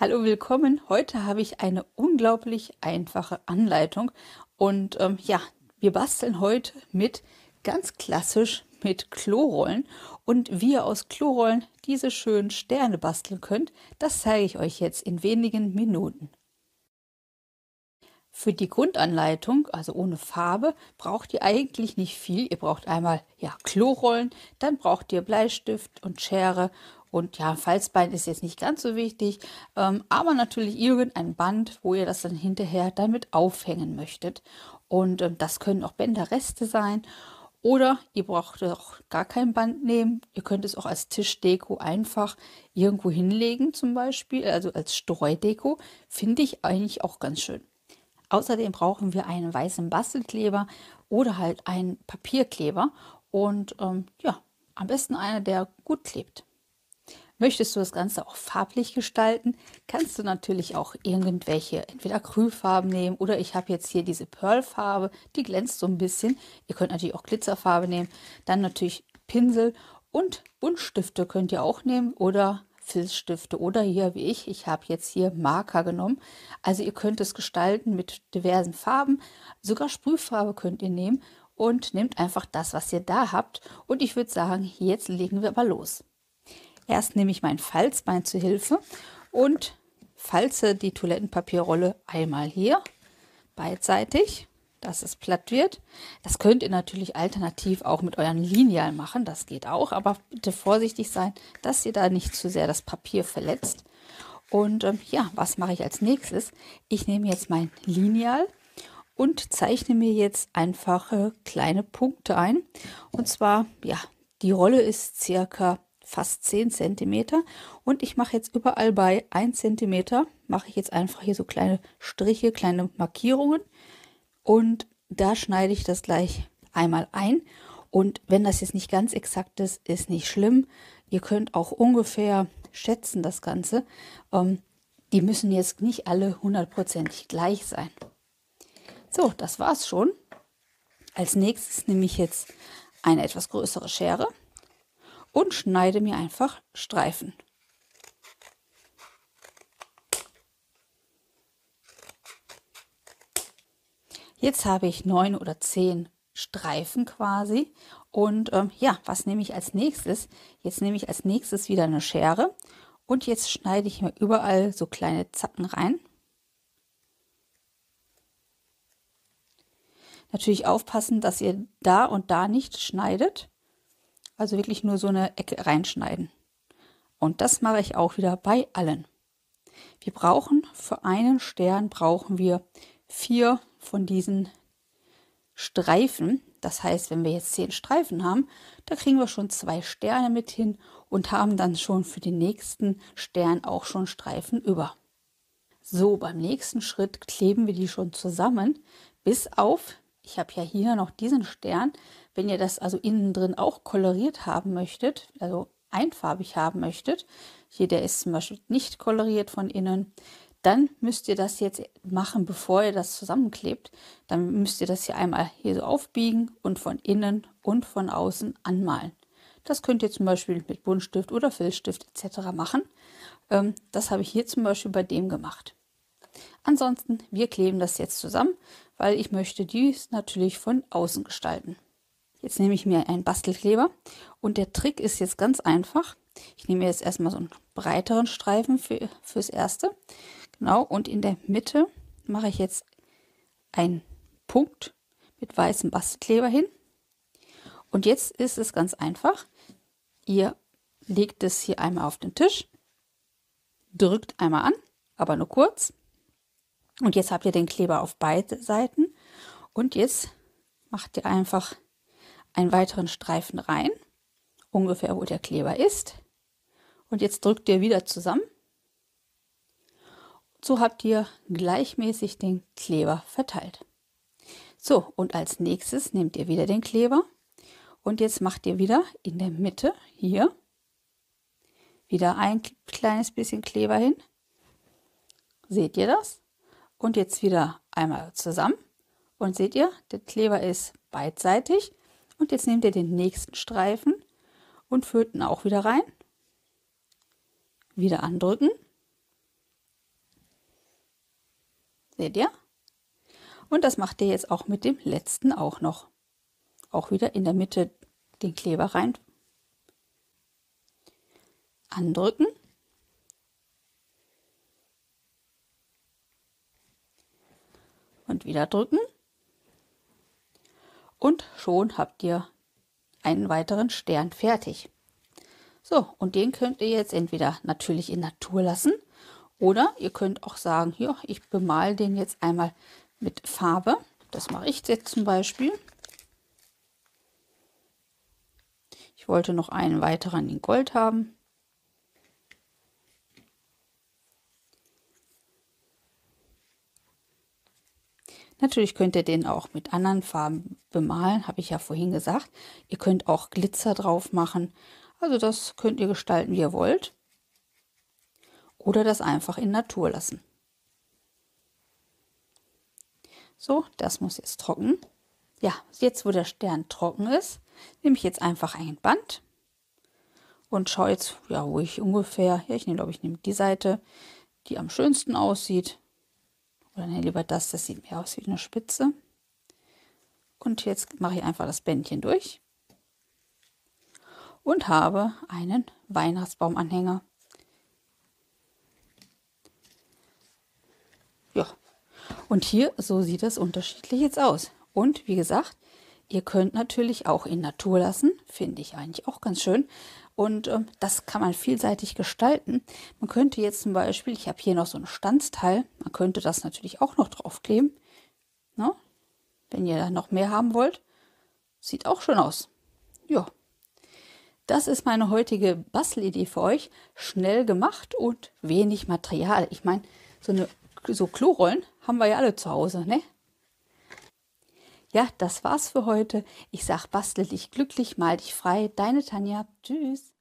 Hallo, willkommen. Heute habe ich eine unglaublich einfache Anleitung und ähm, ja, wir basteln heute mit ganz klassisch mit Klorollen und wie ihr aus Klorollen diese schönen Sterne basteln könnt, das zeige ich euch jetzt in wenigen Minuten. Für die Grundanleitung, also ohne Farbe, braucht ihr eigentlich nicht viel. Ihr braucht einmal ja, Klorollen, dann braucht ihr Bleistift und Schere und ja, Falzbein ist jetzt nicht ganz so wichtig, ähm, aber natürlich irgendein Band, wo ihr das dann hinterher damit aufhängen möchtet. Und ähm, das können auch Bänderreste sein. Oder ihr braucht auch gar kein Band nehmen. Ihr könnt es auch als Tischdeko einfach irgendwo hinlegen, zum Beispiel, also als Streudeko. Finde ich eigentlich auch ganz schön. Außerdem brauchen wir einen weißen Bastelkleber oder halt einen Papierkleber. Und ähm, ja, am besten einer, der gut klebt. Möchtest du das Ganze auch farblich gestalten, kannst du natürlich auch irgendwelche, entweder Acrylfarben nehmen oder ich habe jetzt hier diese Pearlfarbe, die glänzt so ein bisschen. Ihr könnt natürlich auch Glitzerfarbe nehmen. Dann natürlich Pinsel und Buntstifte könnt ihr auch nehmen oder Filzstifte oder hier wie ich, ich habe jetzt hier Marker genommen. Also ihr könnt es gestalten mit diversen Farben, sogar Sprühfarbe könnt ihr nehmen und nehmt einfach das, was ihr da habt. Und ich würde sagen, jetzt legen wir aber los. Erst nehme ich mein Falzbein zu Hilfe und falze die Toilettenpapierrolle einmal hier beidseitig, dass es platt wird. Das könnt ihr natürlich alternativ auch mit euren Lineal machen, das geht auch, aber bitte vorsichtig sein, dass ihr da nicht zu sehr das Papier verletzt. Und ähm, ja, was mache ich als nächstes? Ich nehme jetzt mein Lineal und zeichne mir jetzt einfache kleine Punkte ein. Und zwar, ja, die Rolle ist circa fast 10 cm und ich mache jetzt überall bei 1 cm, mache ich jetzt einfach hier so kleine Striche, kleine Markierungen und da schneide ich das gleich einmal ein und wenn das jetzt nicht ganz exakt ist, ist nicht schlimm. Ihr könnt auch ungefähr schätzen das Ganze. Ähm, die müssen jetzt nicht alle hundertprozentig gleich sein. So, das war's schon. Als nächstes nehme ich jetzt eine etwas größere Schere und schneide mir einfach Streifen. Jetzt habe ich neun oder zehn Streifen quasi. Und ähm, ja, was nehme ich als nächstes? Jetzt nehme ich als nächstes wieder eine Schere und jetzt schneide ich mir überall so kleine Zacken rein. Natürlich aufpassen, dass ihr da und da nicht schneidet. Also wirklich nur so eine Ecke reinschneiden. Und das mache ich auch wieder bei allen. Wir brauchen für einen Stern brauchen wir vier von diesen Streifen. Das heißt, wenn wir jetzt zehn Streifen haben, da kriegen wir schon zwei Sterne mit hin und haben dann schon für den nächsten Stern auch schon Streifen über. So, beim nächsten Schritt kleben wir die schon zusammen, bis auf ich habe ja hier noch diesen Stern. Wenn ihr das also innen drin auch koloriert haben möchtet, also einfarbig haben möchtet, hier der ist zum Beispiel nicht koloriert von innen, dann müsst ihr das jetzt machen, bevor ihr das zusammenklebt. Dann müsst ihr das hier einmal hier so aufbiegen und von innen und von außen anmalen. Das könnt ihr zum Beispiel mit Buntstift oder Filzstift etc. machen. Ähm, das habe ich hier zum Beispiel bei dem gemacht. Ansonsten, wir kleben das jetzt zusammen, weil ich möchte dies natürlich von außen gestalten. Jetzt nehme ich mir einen Bastelkleber und der Trick ist jetzt ganz einfach. Ich nehme jetzt erstmal so einen breiteren Streifen für, fürs erste. Genau, und in der Mitte mache ich jetzt einen Punkt mit weißem Bastelkleber hin. Und jetzt ist es ganz einfach. Ihr legt es hier einmal auf den Tisch, drückt einmal an, aber nur kurz. Und jetzt habt ihr den Kleber auf beide Seiten. Und jetzt macht ihr einfach einen weiteren Streifen rein, ungefähr wo der Kleber ist. Und jetzt drückt ihr wieder zusammen. So habt ihr gleichmäßig den Kleber verteilt. So, und als nächstes nehmt ihr wieder den Kleber und jetzt macht ihr wieder in der Mitte hier wieder ein kleines bisschen Kleber hin. Seht ihr das? Und jetzt wieder einmal zusammen. Und seht ihr, der Kleber ist beidseitig. Und jetzt nehmt ihr den nächsten Streifen und führt ihn auch wieder rein. Wieder andrücken. Seht ihr? Und das macht ihr jetzt auch mit dem letzten auch noch. Auch wieder in der Mitte den Kleber rein. Andrücken. Und wieder drücken. Und schon habt ihr einen weiteren Stern fertig. So, und den könnt ihr jetzt entweder natürlich in Natur lassen oder ihr könnt auch sagen, ja, ich bemal den jetzt einmal mit Farbe. Das mache ich jetzt zum Beispiel. Ich wollte noch einen weiteren in Gold haben. Natürlich könnt ihr den auch mit anderen Farben bemalen, habe ich ja vorhin gesagt. Ihr könnt auch Glitzer drauf machen. Also das könnt ihr gestalten, wie ihr wollt. Oder das einfach in Natur lassen. So, das muss jetzt trocken. Ja, jetzt wo der Stern trocken ist, nehme ich jetzt einfach ein Band und schaue jetzt, ja, wo ich ungefähr, ja, ich nehme, glaube ich, nehme die Seite, die am schönsten aussieht. Oder ne, lieber das, das sieht mehr aus wie eine Spitze. Und jetzt mache ich einfach das Bändchen durch und habe einen Weihnachtsbaumanhänger. Ja, und hier, so sieht es unterschiedlich jetzt aus. Und wie gesagt, ihr könnt natürlich auch in Natur lassen, finde ich eigentlich auch ganz schön. Und ähm, das kann man vielseitig gestalten. Man könnte jetzt zum Beispiel, ich habe hier noch so ein Standsteil, man könnte das natürlich auch noch draufkleben. Ne? Wenn ihr da noch mehr haben wollt. Sieht auch schon aus. Ja. Das ist meine heutige Bastelidee für euch. Schnell gemacht und wenig Material. Ich meine, so eine so Klorollen haben wir ja alle zu Hause, ne? Ja, das war's für heute. Ich sag, bastel dich glücklich, mal dich frei. Deine Tanja. Tschüss.